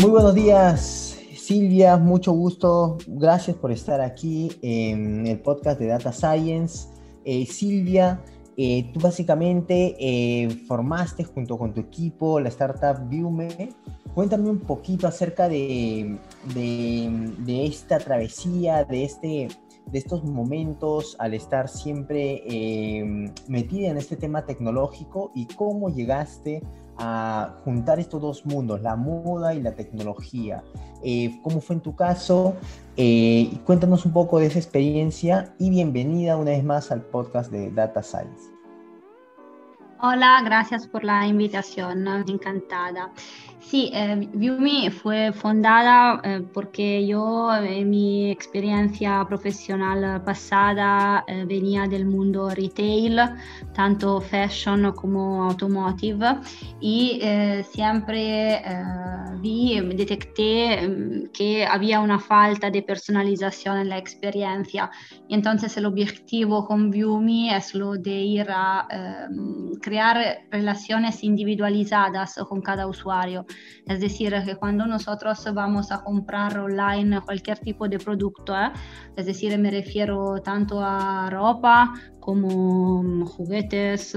Muy buenos días, Silvia, mucho gusto. Gracias por estar aquí en el podcast de Data Science. Eh, Silvia, eh, tú básicamente eh, formaste junto con tu equipo la startup Viewme. Cuéntame un poquito acerca de, de, esta travesía, de, este, de estos momentos al estar siempre metida en este tema tecnológico y cómo llegaste a juntar estos dos mundos, la moda y la tecnología. Eh, ¿Cómo fue en tu caso? Eh, cuéntanos un poco de esa experiencia y bienvenida una vez más al podcast de Data Science. Hola, gracias por la invitación, encantada. Sí, eh, Viewme fue fundada eh, porque yo, en mi experiencia profesional pasada, eh, venía del mundo retail, tanto fashion como automotive, y eh, siempre eh, vi, detecté mm, que había una falta de personalización en la experiencia. Y entonces el objetivo con Viewme es lo de ir a crear relaciones individualizadas con cada usuario. Es decir, que cuando nosotros vamos a comprar online cualquier tipo de producto, ¿eh? es decir, me refiero tanto a ropa como juguetes,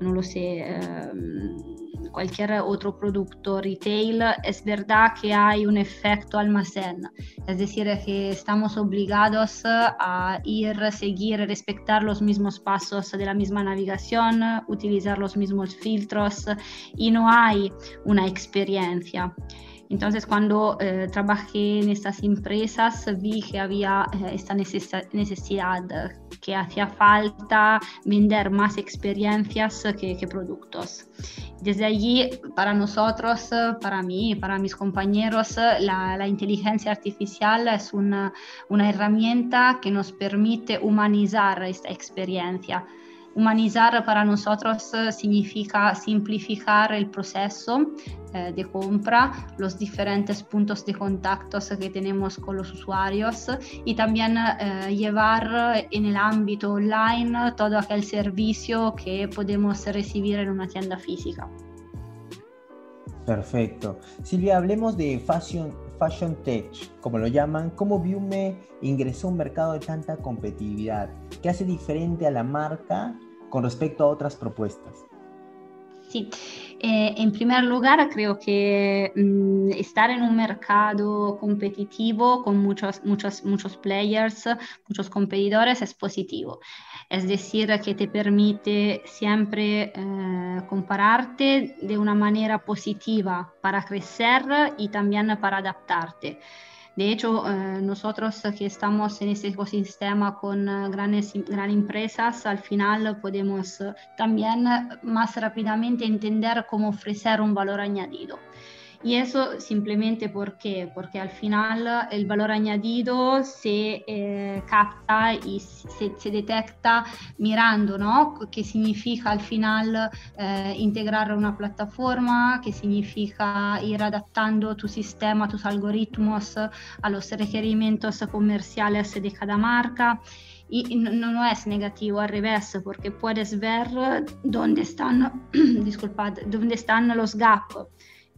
no lo sé, em, cualquier otro producto retail, es verdad que hay un efecto almacén, es decir, que estamos obligados a ir, seguir, respetar los mismos pasos de la misma navegación, utilizar los mismos filtros y no hay una experiencia. Entonces, cuando eh, trabajé en estas empresas, vi que había eh, esta necesidad, que hacía falta vender más experiencias que, productos. Desde allí, para nosotros, para mí, para mis compañeros, la, inteligencia artificial es una herramienta que nos permite humanizar esta experiencia Humanizar para nosotros eh, significa simplificar el proceso eh, de compra, los diferentes puntos de contacto que tenemos con los usuarios y también eh, llevar en el ámbito online todo aquel servicio que podemos recibir en una tienda física. Perfecto. Silvia, hablemos de fashion, fashion tech, como lo llaman. ¿Cómo Viume ingresó a un mercado de tanta competitividad? ¿Qué hace diferente a la marca con respecto a otras propuestas? Sí, eh, en primer lugar creo que mm, estar en un mercado competitivo con muchos, muchos, muchos players, muchos competidores es positivo. Es decir, que te permite siempre eh, compararte de una manera positiva para crecer y también para adaptarte. De hecho, eh, nosotros que estamos en este ecosistema con grandes, grandes empresas, al final podemos también más rápidamente entender cómo ofrecer un valor añadido. Y eso simplemente porque, porque al final el valor añadido se eh, capta y se, se, detecta mirando, ¿no? ¿Qué significa al final eh, integrar una plataforma? ¿Qué significa ir adaptando tu sistema, tus algoritmos a los requerimientos comerciales de cada marca? y no, es negativo, al revés, porque puedes ver dónde están, disculpad, dónde están los gaps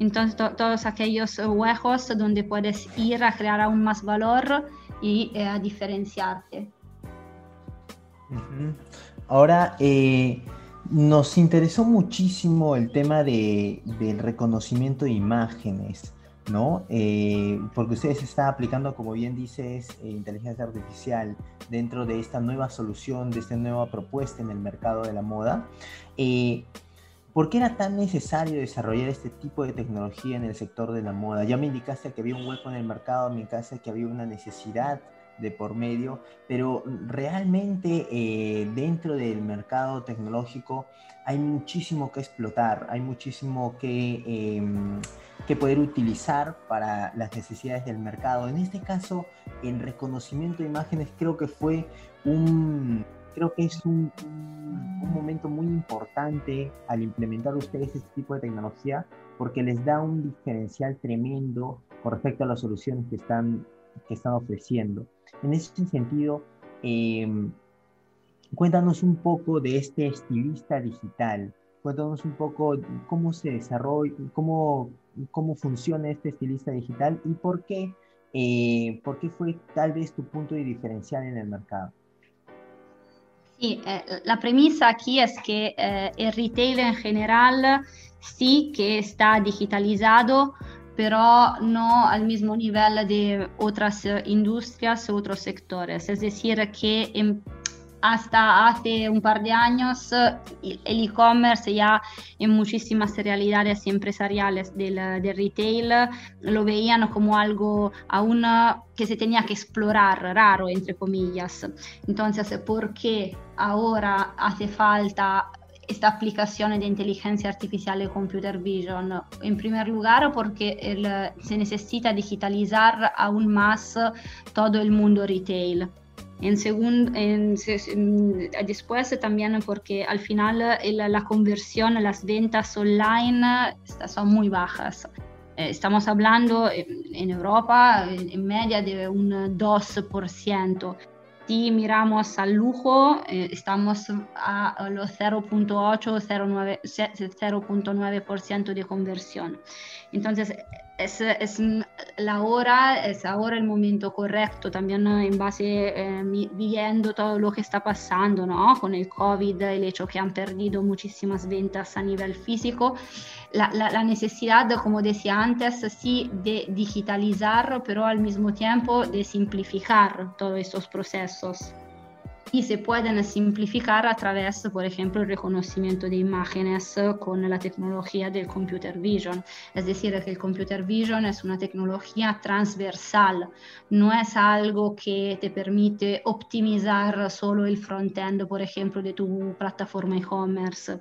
entonces, todos aquellos huecos donde puedes ir a crear aún más valor y eh, a diferenciarte. Ahora, eh, nos interesó muchísimo el tema de, del reconocimiento de imágenes, ¿no? Eh, porque ustedes están aplicando, como bien dices, inteligencia artificial dentro de esta nueva solución, de esta nueva propuesta en el mercado de la moda. ¿Por qué era tan necesario desarrollar este tipo de tecnología en el sector de la moda? Ya me indicaste que había un hueco en el mercado, me indicaste que había una necesidad de por medio, pero realmente eh, dentro del mercado tecnológico hay muchísimo que explotar, hay muchísimo que, em, que poder utilizar para las necesidades del mercado. En este caso, el reconocimiento de imágenes creo que fue un creo que es un, momento muy importante al implementar ustedes este tipo de tecnología porque les da un diferencial tremendo con respecto a las soluciones que están, que están ofreciendo. En ese sentido, em, cuéntanos un poco de este estilista digital. Cuéntanos un poco cómo se desarrolla, cómo, cómo funciona este estilista digital y por qué, eh, por qué fue tal vez tu punto de diferencial en el mercado. Sí, eh, la premisa aquí es que eh, el retail en general sí que está digitalizado, pero no al mismo nivel de otras industrias, otros sectores. Es decir, que en hasta hace un par de años el e-commerce ya en muchísimas realidades empresariales del, retail lo veían como algo aún que se tenía que explorar, raro, entre comillas. Entonces, ¿por qué ahora hace falta esta aplicación de inteligencia artificial y computer vision? En primer lugar, porque el, se necesita digitalizar aún más todo el mundo retail. En segundo, en, después también porque al final la conversión, las ventas online son muy bajas. Eh, estamos hablando en Europa en media de un 2%. Si miramos al lujo, eh, estamos a los 0.8-0.9% de conversión. Entonces, es, es, la hora, es ahora el momento correcto, también en base, eh, viendo todo lo que está pasando, ¿no? Con el COVID, el hecho que han perdido muchísimas ventas a nivel físico, la, la, la necesidad, como decía antes, sí, de digitalizar, pero al mismo tiempo de simplificar todos estos procesos y se pueden simplificar a través, por ejemplo, el reconocimiento de imágenes con la tecnología del computer vision. Es decir, que el computer vision es una tecnología transversal, no es algo que te permite optimizar solo el frontend, por ejemplo, de tu plataforma e-commerce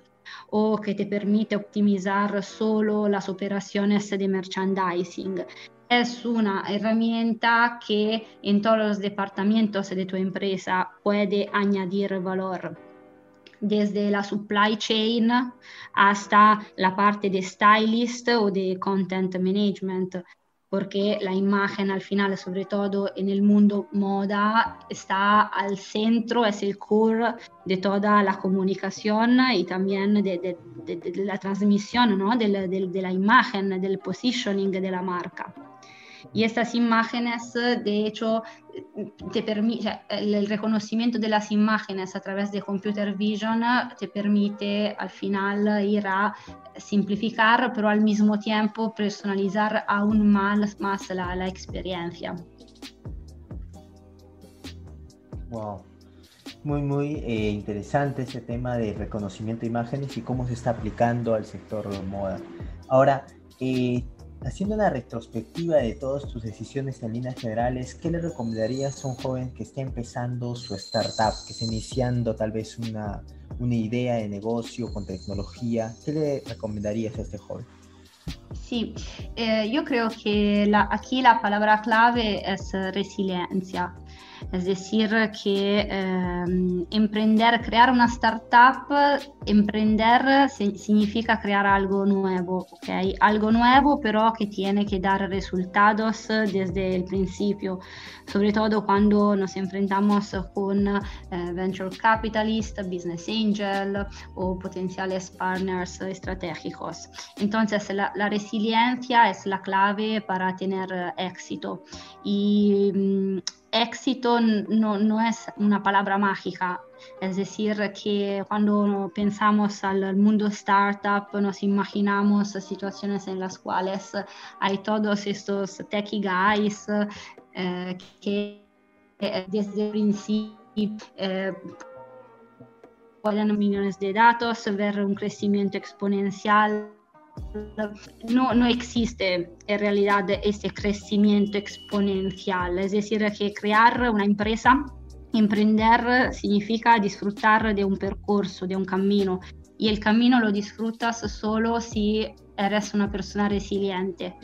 o que te permite optimizar solo las operaciones de merchandising es una herramienta que en todos los departamentos de tu empresa puede añadir valor desde la supply chain hasta la parte de stylist o de content management, porque la imagen al final, sobre todo en el mundo moda, está al centro, es el core de toda la comunicación y también de, de, de, de la transmisión ¿no? de, la imagen, del positioning de la marca. Y estas imágenes, de hecho, te el reconocimiento de las imágenes a través de computer vision te permite al final ir a simplificar, pero al mismo tiempo personalizar aún más, más la, la experiencia. Wow. Muy, muy eh, interesante ese tema de reconocimiento de imágenes y cómo se está aplicando al sector de moda. Ahora, eh, Haciendo una retrospectiva de todas tus decisiones en líneas generales, ¿qué le recomendarías a un joven que está empezando su startup, que está iniciando tal vez una, una idea de negocio con tecnología? ¿Qué le recomendarías a este joven? Sí, eh, yo creo que la, aquí la palabra clave es resiliencia. Es decir, que eh, emprender, crear una startup, emprender significa crear algo nuevo, ¿ok? Algo nuevo pero que tiene que dar resultados desde el principio, sobre todo cuando nos enfrentamos con eh, venture capitalist, business angel o potenciales partners estratégicos. Entonces, la, la resiliencia es la clave para tener éxito. Y mm, éxito no, es una palabra mágica, es decir, que cuando pensamos al mundo startup nos imaginamos situaciones en las cuales hay todos estos techie guys eh, que eh, desde el principio eh, pueden millones de datos, ver un crecimiento exponencial no, no existe en realidad este crecimiento exponencial, es decir, que crear una empresa, emprender significa disfrutar de un percurso, de un camino, y el camino lo disfrutas solo si eres una persona resiliente.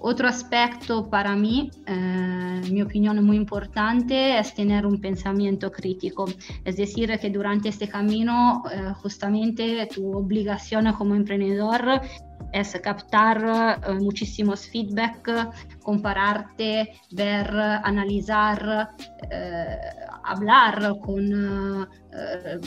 Otro aspecto para mí, eh, mi opinión muy importante, es tener un pensamiento crítico. Es decir, que durante este camino, eh, justamente tu obligación como emprendedor es captar eh, muchísimos feedback, compararte, ver, analizar, eh, hablar con eh,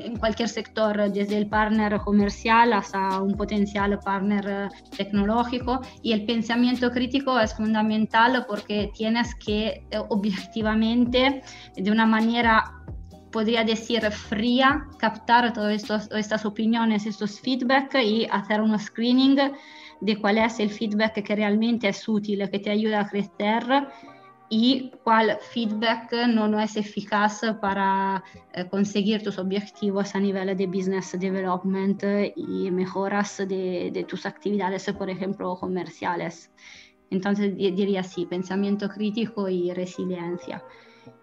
en cualquier sector, desde el partner comercial hasta un potencial partner tecnológico. Y el pensamiento crítico es fundamental porque tienes que objetivamente, de una manera podría decir fría, captar todas estas opiniones, estos feedback y hacer un screening de cuál es el feedback que realmente es útil, que te ayuda a crecer y cuál feedback no, no es eficaz para eh, conseguir tus objetivos a nivel de business development y mejoras de, de tus actividades, por ejemplo, comerciales. Entonces diría sí, pensamiento crítico y resiliencia.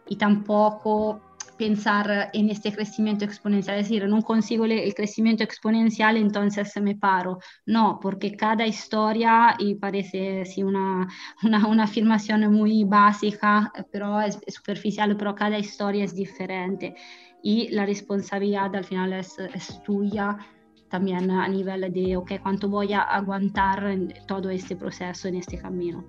Y tampoco pensar en este crecimiento exponencial, es decir, no consigo el crecimiento exponencial, entonces me paro. No, porque cada historia, y parece sí, una, una, una afirmación muy básica, pero es, superficial, pero cada historia es diferente y la responsabilidad al final es, es tuya también a nivel de, ok, cuánto voy a aguantar en todo este proceso, en este camino.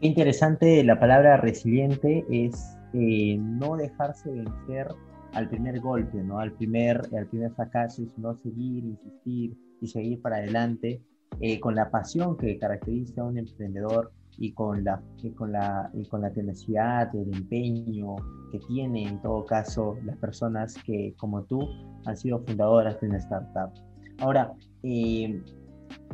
Qué interesante la palabra resiliente es eh, no dejarse vencer al primer golpe, ¿no? al, primer, al primer fracaso, sino seguir, insistir y seguir para adelante eh, con la pasión que caracteriza a un emprendedor y con la, con, la, y con la tenacidad, el empeño que tienen en todo caso las personas que como tú han sido fundadoras de una startup. Ahora, eh,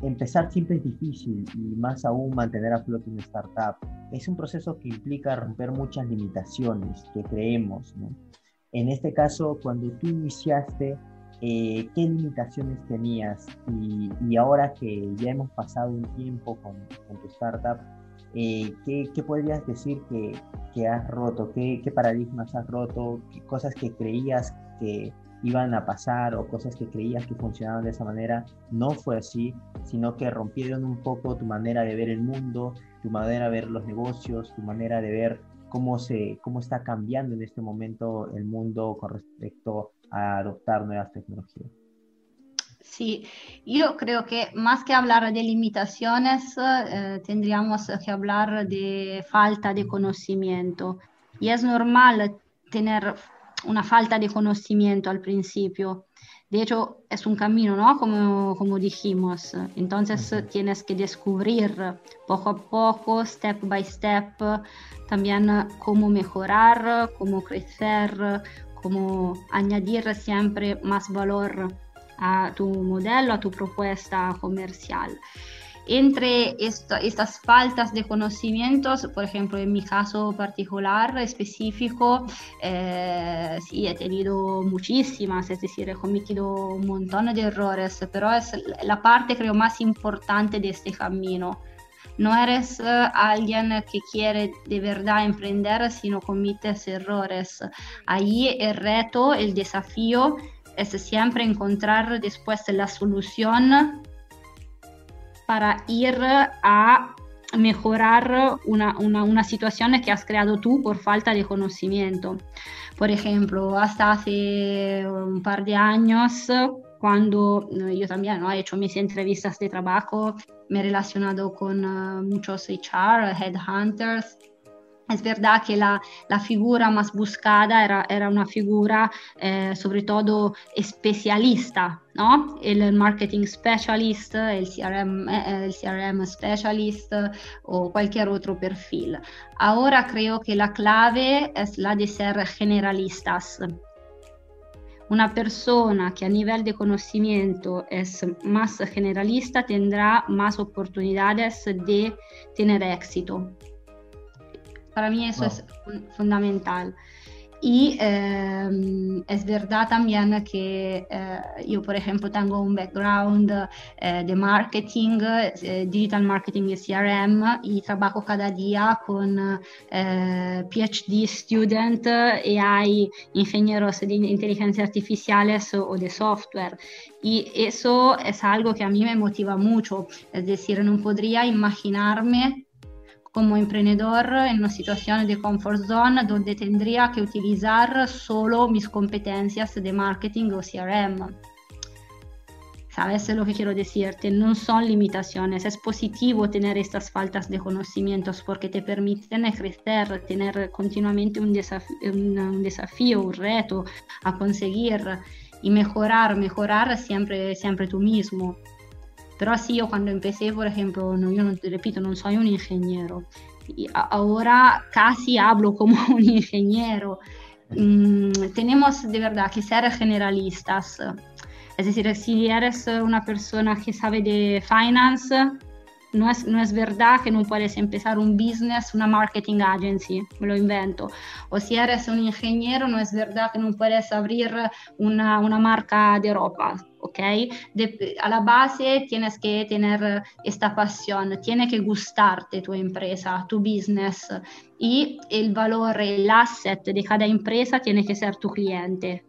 empezar siempre es difícil y más aún mantener a flote una startup. Es un proceso que implica romper muchas limitaciones que creemos. En este caso, cuando tú iniciaste, eh, ¿qué limitaciones tenías? Y, ahora que ya hemos pasado un tiempo con, tu startup, eh, ¿qué, ¿qué, podrías decir que, que has roto? ¿Qué, ¿Qué paradigmas has roto? ¿Qué cosas que creías que iban a pasar o cosas que creías que funcionaban de esa manera, no fue así, sino que rompieron un poco tu manera de ver el mundo, tu manera de ver los negocios, tu manera de ver cómo, se, cómo está cambiando en este momento el mundo con respecto a adoptar nuevas tecnologías. Sí, yo creo que más que hablar de limitaciones, eh, tendríamos que hablar de falta de conocimiento. Y es normal tener una falta de conocimiento al principio. De hecho, es un camino, ¿no? Como, como dijimos. Entonces tienes que descubrir poco a poco, step by step, también cómo mejorar, cómo crecer, cómo añadir siempre más valor a tu modelo, a tu propuesta comercial entre estas faltas de conocimientos, por ejemplo, en mi caso particular, específico, eh, sí, he tenido muchísimas, es decir, he cometido un montón de errores, pero es la parte creo más importante de este camino. No eres eh, alguien que quiere de verdad emprender, sino cometes errores. Ahí el reto, el desafío es siempre encontrar después la solución para ir a mejorar una, una, situación que has creado tú por falta de conocimiento. Por ejemplo, hasta hace un par de años, cuando yo también ¿no? he hecho mis entrevistas de trabajo, me he relacionado con uh, muchos HR, headhunters, es verdad que la, la, figura más buscada era, era una figura eh, sobre todo ¿no? El marketing specialist, el CRM, eh, el CRM specialist o cualquier otro perfil. Ahora creo que la clave es la de ser generalistas. Una persona que a nivel de conocimiento es más generalista tendrá más oportunidades de tener éxito. Para mí eso es fundamental. Y em, es verdad también que eh, yo, por ejemplo, tengo un background eh, de marketing, eh, digital marketing y CRM, y trabajo cada día con PhD student y hay ingenieros de inteligencia artificiales o, o de software. Y eso es algo que a mí me motiva mucho. Es decir, no podría imaginarme como emprendedor en una situación de comfort zone donde tendría que utilizar solo mis competencias de marketing o CRM. ¿Sabes lo que quiero decirte? No son limitaciones. Es positivo tener estas faltas de conocimientos porque te permiten crecer, tener continuamente un, un, desafío, un reto a conseguir y mejorar, mejorar siempre, siempre tú mismo. Pero así yo cuando empecé, por ejemplo, no, yo repito, no soy un ingeniero. Ahora casi hablo como un ingeniero. Mm, tenemos de verdad que ser generalistas. Es decir, si eres una persona que sabe de finance, no es, no es verdad que no puedes empezar un business, una marketing agency, me lo invento. O si eres un ingeniero, no es verdad que no puedes abrir una, una marca de ropa. ¿Ok? a la base tienes que tener esta pasión, tiene que gustarte tu empresa, tu business y el valor, el asset de cada empresa tiene que ser tu cliente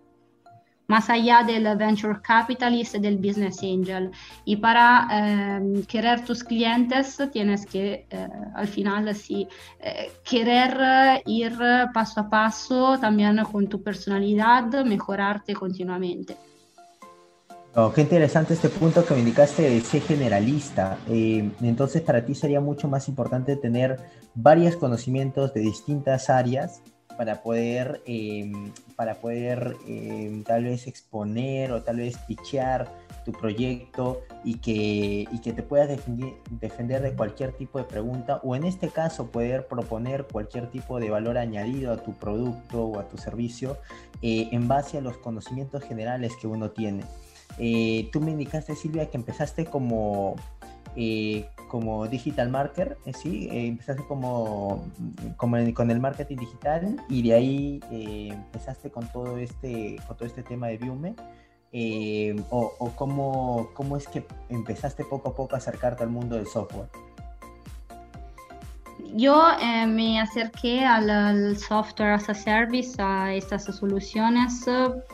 más allá del venture capitalist, del business angel. Y para eh, querer tus clientes tienes que eh, al final sí eh, querer ir paso a paso también con tu personalidad, mejorarte continuamente. Oh, qué interesante este punto que me indicaste de ser generalista. entonces para ti sería mucho más importante tener varios conocimientos de distintas áreas para poder, em, para poder em, tal vez exponer o tal vez pichear tu proyecto y que, y que te puedas defender, de cualquier tipo de pregunta o en este caso poder proponer cualquier tipo de valor añadido a tu producto o a tu servicio eh, en base a los conocimientos generales que uno tiene. Eh, tú me indicaste, Silvia, que empezaste como eh, como digital marketer, eh, sí, eh, empezaste como, como con el marketing digital y de ahí empezaste con todo este, con todo este tema de Viume. o, o cómo, cómo es que empezaste poco a poco a acercarte al mundo del software yo eh, me acerqué al, software as a service, a estas soluciones,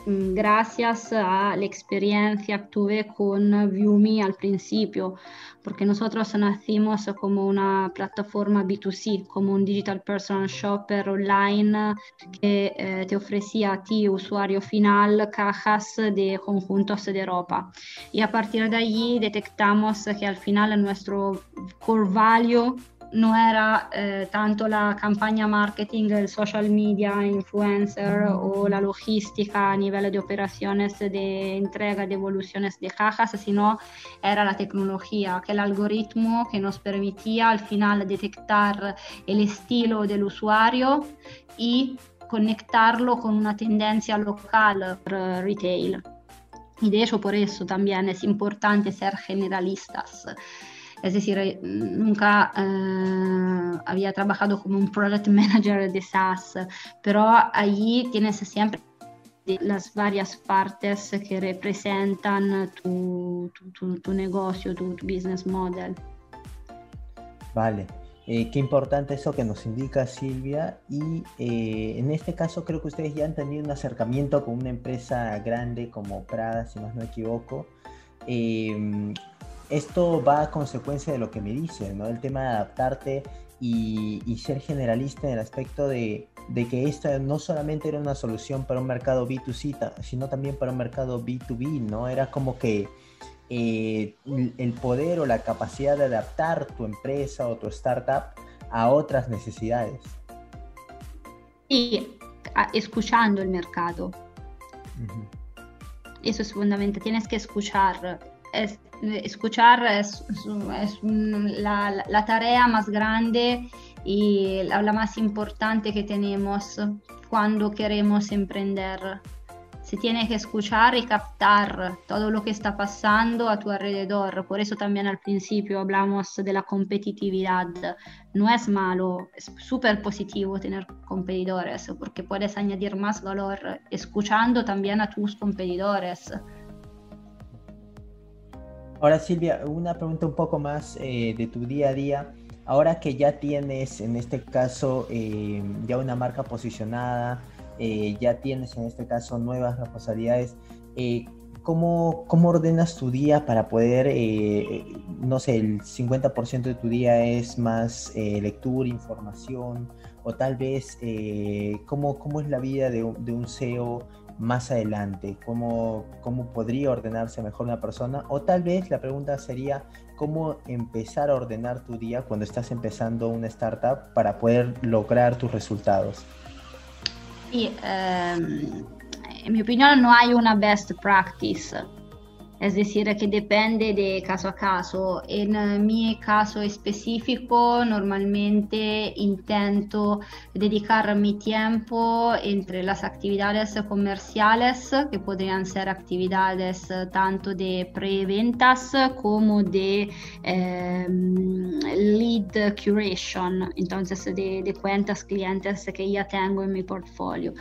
mm, gracias a la experiencia que tuve con ViewMe al principio, porque nosotros nacimos como una plataforma B2C, como un digital personal shopper online que eh, te ofrecía a ti, usuario final, cajas de conjuntos de ropa. Y a partir de allí detectamos que al final nuestro core value no era eh, tanto la campagna marketing, el social media, influencer o la logística a nivel de operaciones de entrega, de evoluciones de cajas, sino era la tecnología, aquel algoritmo que nos permitía al final detectar el estilo del usuario y conectarlo con una tendencia local retail. Y de hecho por eso también es importante ser generalistas. Es decir, eh, nunca eh, había trabajado como un product manager de SaaS, pero allí tienes siempre las varias partes que representan tu, tu, negocio, tu, business model. Vale, eh, qué importante eso que nos indica Silvia. Y en este caso creo que ustedes ya han tenido un acercamiento con una empresa grande como Prada, si más no me equivoco esto va a consecuencia de lo que me dice, ¿no? El tema de adaptarte y, ser generalista en el aspecto de, que esta no solamente era una solución para un mercado B2C, sino también para un mercado B2B, ¿no? Era como que eh, el poder o la capacidad de adaptar tu empresa o tu startup a otras necesidades. Y escuchando el mercado. Eso es fundamental, tienes que escuchar escuchar es, la, tarea más grande y la, más importante que tenemos cuando queremos emprender. Se tiene que escuchar y captar todo lo que está pasando a tu alrededor. Por eso también al principio hablamos de la competitividad. No es malo, es súper positivo tener competidores porque puedes añadir más valor escuchando también a tus competidores. Ahora Silvia, una pregunta un poco más eh, de tu día a día. Ahora que ya tienes, en este caso, eh, ya una marca posicionada, eh, ya tienes en este caso nuevas responsabilidades, ¿cómo, ¿cómo, ordenas tu día para poder, no sé, el 50% de tu día es más lectura, información, o tal vez, ¿cómo, ¿cómo, es la vida de, de un CEO más adelante? ¿Cómo, ¿Cómo podría ordenarse mejor una persona? O tal vez la pregunta sería, ¿cómo empezar a ordenar tu día cuando estás empezando una startup para poder lograr tus resultados? Sí, um, en mi opinión no hay una best practice es decir, que depende de caso a caso. En mi caso específico, normalmente intento dedicar mi tiempo entre las actividades comerciales, que podrían ser actividades tanto de preventas como de eh, lead curation, entonces de, de cuentas clientes que ya tengo en mi portfolio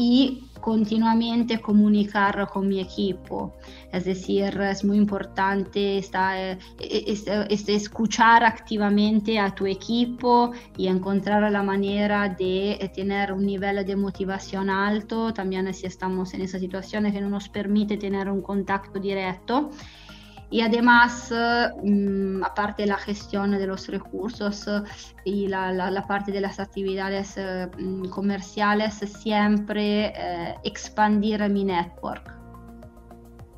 y continuamente comunicar con mi equipo. Es decir, es muy importante está, es, es escuchar activamente a tu equipo y encontrar la manera de tener un nivel de motivación alto, también si estamos en esa situación que no nos permite tener un contacto directo y además, mm, aparte de la gestión de los recursos y la, parte de las actividades eh, mm, comerciales, siempre eh, expandir mi network.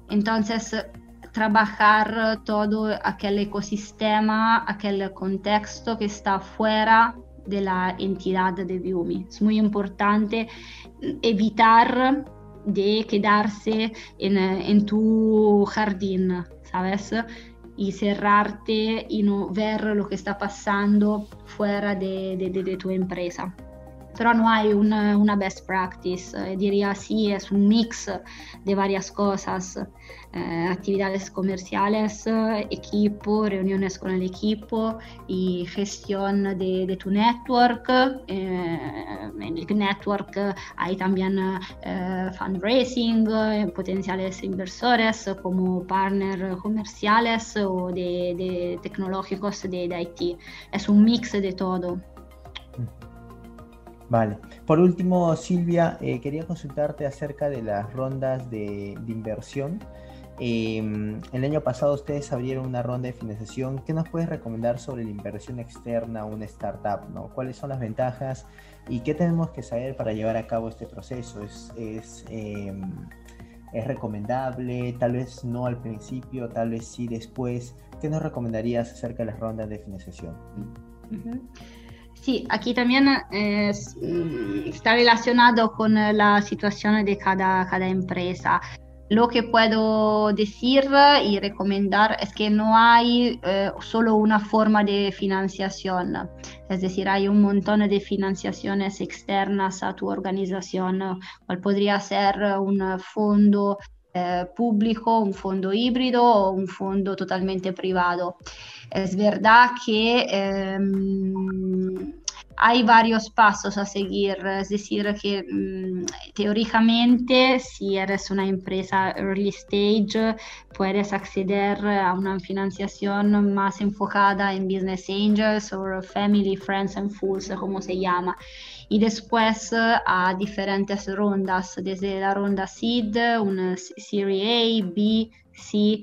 Entonces, trabajar todo aquel ecosistema, aquel contexto que está fuera de la entidad de Viumi. Es muy importante evitar de quedarse en, en tu jardín, ¿sabes? Y cerrarte y no ver lo que está pasando fuera de, de, de tu empresa. Pero no hay una, una best practice, eh, diría sí, es un mix de varias cosas. Eh, actividades comerciales, equipo, reuniones con el equipo y gestión de, de tu network. Eh, en el network hay también eh, fundraising, potenciales inversores como partners comerciales o de, de tecnológicos de, de IT. Es un mix de todo. Vale. Por último, Silvia, eh, quería consultarte acerca de las rondas de, de inversión. Em, el año pasado ustedes abrieron una ronda de financiación. ¿Qué nos puedes recomendar sobre la inversión externa a una startup? ¿no? ¿Cuáles son las ventajas y qué tenemos que saber para llevar a cabo este proceso? ¿Es, es, em, es recomendable? Tal vez no al principio, tal vez sí después. ¿Qué nos recomendarías acerca de las rondas de financiación? Sí, aquí también eh, está relacionado con la situación de cada, cada empresa. Lo que puedo decir y recomendar es que no hay eh, solo una forma de financiación, es decir, hay un montón de financiaciones externas a tu organización, cual podría ser un fondo eh, público, un fondo híbrido o un fondo totalmente privado. Es verdad que ehm, hay varios pasos a seguir, es decir, que mm, teóricamente si eres una empresa early stage puedes acceder a una financiación más enfocada en business angels o family, friends and fools, como se llama. Y después a diferentes rondas, desde la ronda seed, una serie A, B, C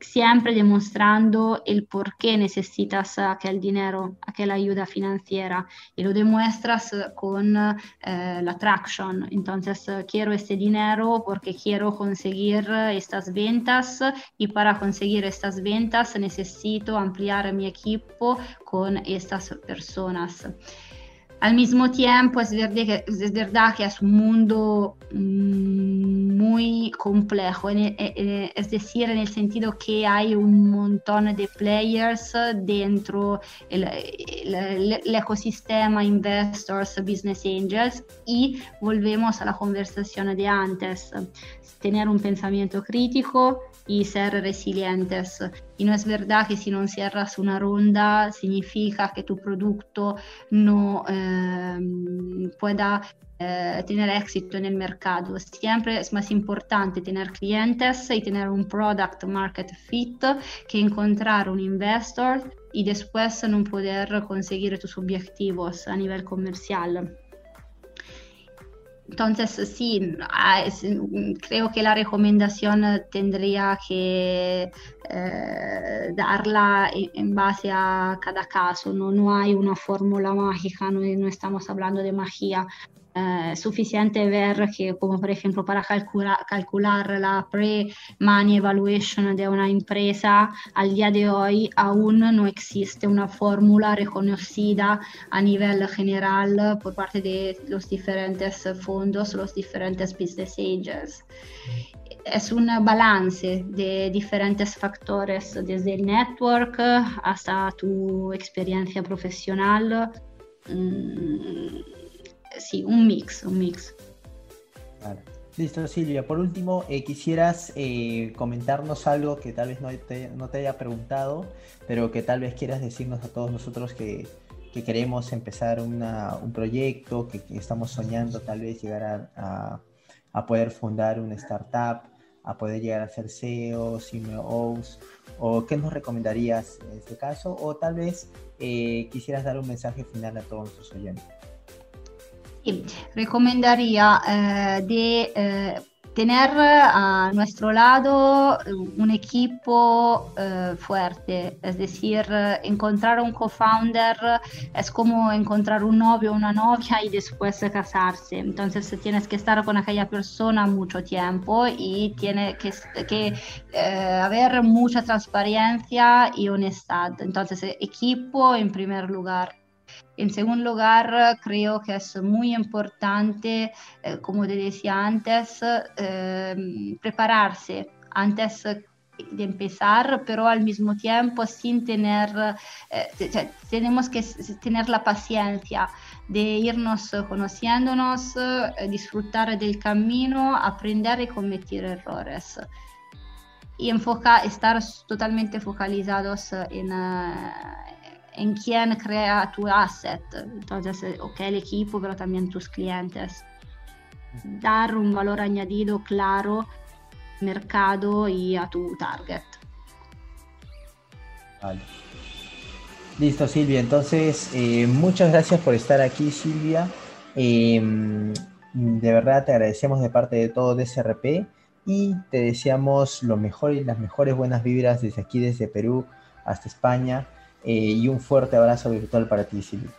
siempre demostrando el por qué necesitas aquel dinero, aquella ayuda financiera y lo demuestras con eh, la traction. Entonces, quiero este dinero porque quiero conseguir estas ventas y para conseguir estas ventas necesito ampliar mi equipo con estas personas. Al mismo tiempo es verdad, que, es verdad un mundo mm, muy complejo, es decir, en el sentido que hay un montón de players dentro el, el, ecosistema investors, business angels y volvemos a la conversación de antes, tener un pensamiento crítico y ser resilientes. Y no es verdad que si no cierras una ronda significa que tu producto no eh, pueda eh, tener éxito en el mercado. Siempre es más importante tener clientes y tener un product market fit que encontrar un investor y después no poder conseguir tus objetivos a nivel comercial. Entonces, sí, ah, creo que la recomendación tendría que eh, darla en base a cada caso, no, no hay una fórmula mágica, no, no, estamos hablando de magia. Eh, suficiente ver que, como por ejemplo, para calcula, calcular la pre-money evaluation de una empresa, al día de hoy aún no existe una fórmula reconocida a nivel general por parte de los diferentes fondos, los diferentes business angels. Es un balance de diferentes factores, desde el network hasta tu experiencia profesional. Mm, sí, un mix, un mix. Listo, Silvia. Por último, eh, quisieras eh, comentarnos algo que tal vez no te, no te, haya preguntado, pero que tal vez quieras decirnos a todos nosotros que, que queremos empezar un proyecto, que, estamos soñando tal vez llegar a, a, poder fundar una startup, a poder llegar a ser CEOs, CMOs, o qué nos recomendarías en este caso, o tal vez eh, quisieras dar un mensaje final a todos nuestros oyentes recomendaría eh, de eh, tener a nuestro lado un equipo eh, fuerte, es decir, encontrar un co-founder es como encontrar un novio o una novia y después casarse. Entonces tienes que estar con aquella persona mucho tiempo y tiene que, que haber mucha transparencia y honestidad. Entonces, equipo en primer lugar. En segundo lugar, creo que es muy importante, eh, como te decía antes, eh, prepararse antes de empezar, pero al mismo tiempo sin tener, eh, tenemos que tener la paciencia de irnos conociéndonos, disfrutar del camino, aprender y cometer errores. Y enfocar, estar totalmente focalizados en, en quién crea tu asset. Entonces, eh, ok, el equipo, pero también tus clientes. Dar un valor añadido claro mercado y a tu target. Vale. Listo, Silvia. Entonces, eh, muchas gracias por estar aquí, Silvia. Em, de verdad te agradecemos de parte de todo DSRP y te deseamos lo mejor y las mejores buenas vibras desde aquí, desde Perú hasta España. Eh, y un fuerte abrazo virtual para ti, Silvia.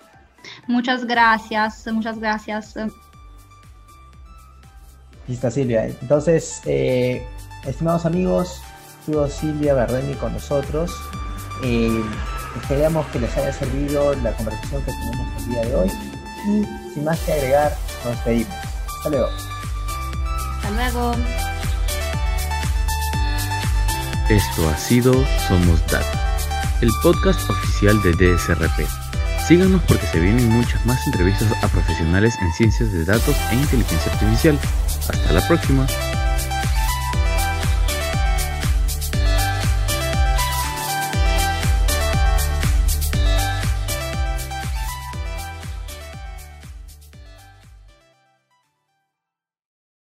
Muchas gracias, muchas gracias. Listo, Silvia. Entonces, eh, estimados amigos, estuvo Silvia Bardeni con nosotros. Eh, esperamos que les haya servido la conversación que tenemos el día de hoy. Y sin más que agregar, nos despedimos. Hasta luego. Hasta luego. Esto ha sido Somos Data el podcast oficial de DSRP. Síganos porque se vienen muchas más entrevistas a profesionales en ciencias de datos e inteligencia artificial. Hasta la próxima.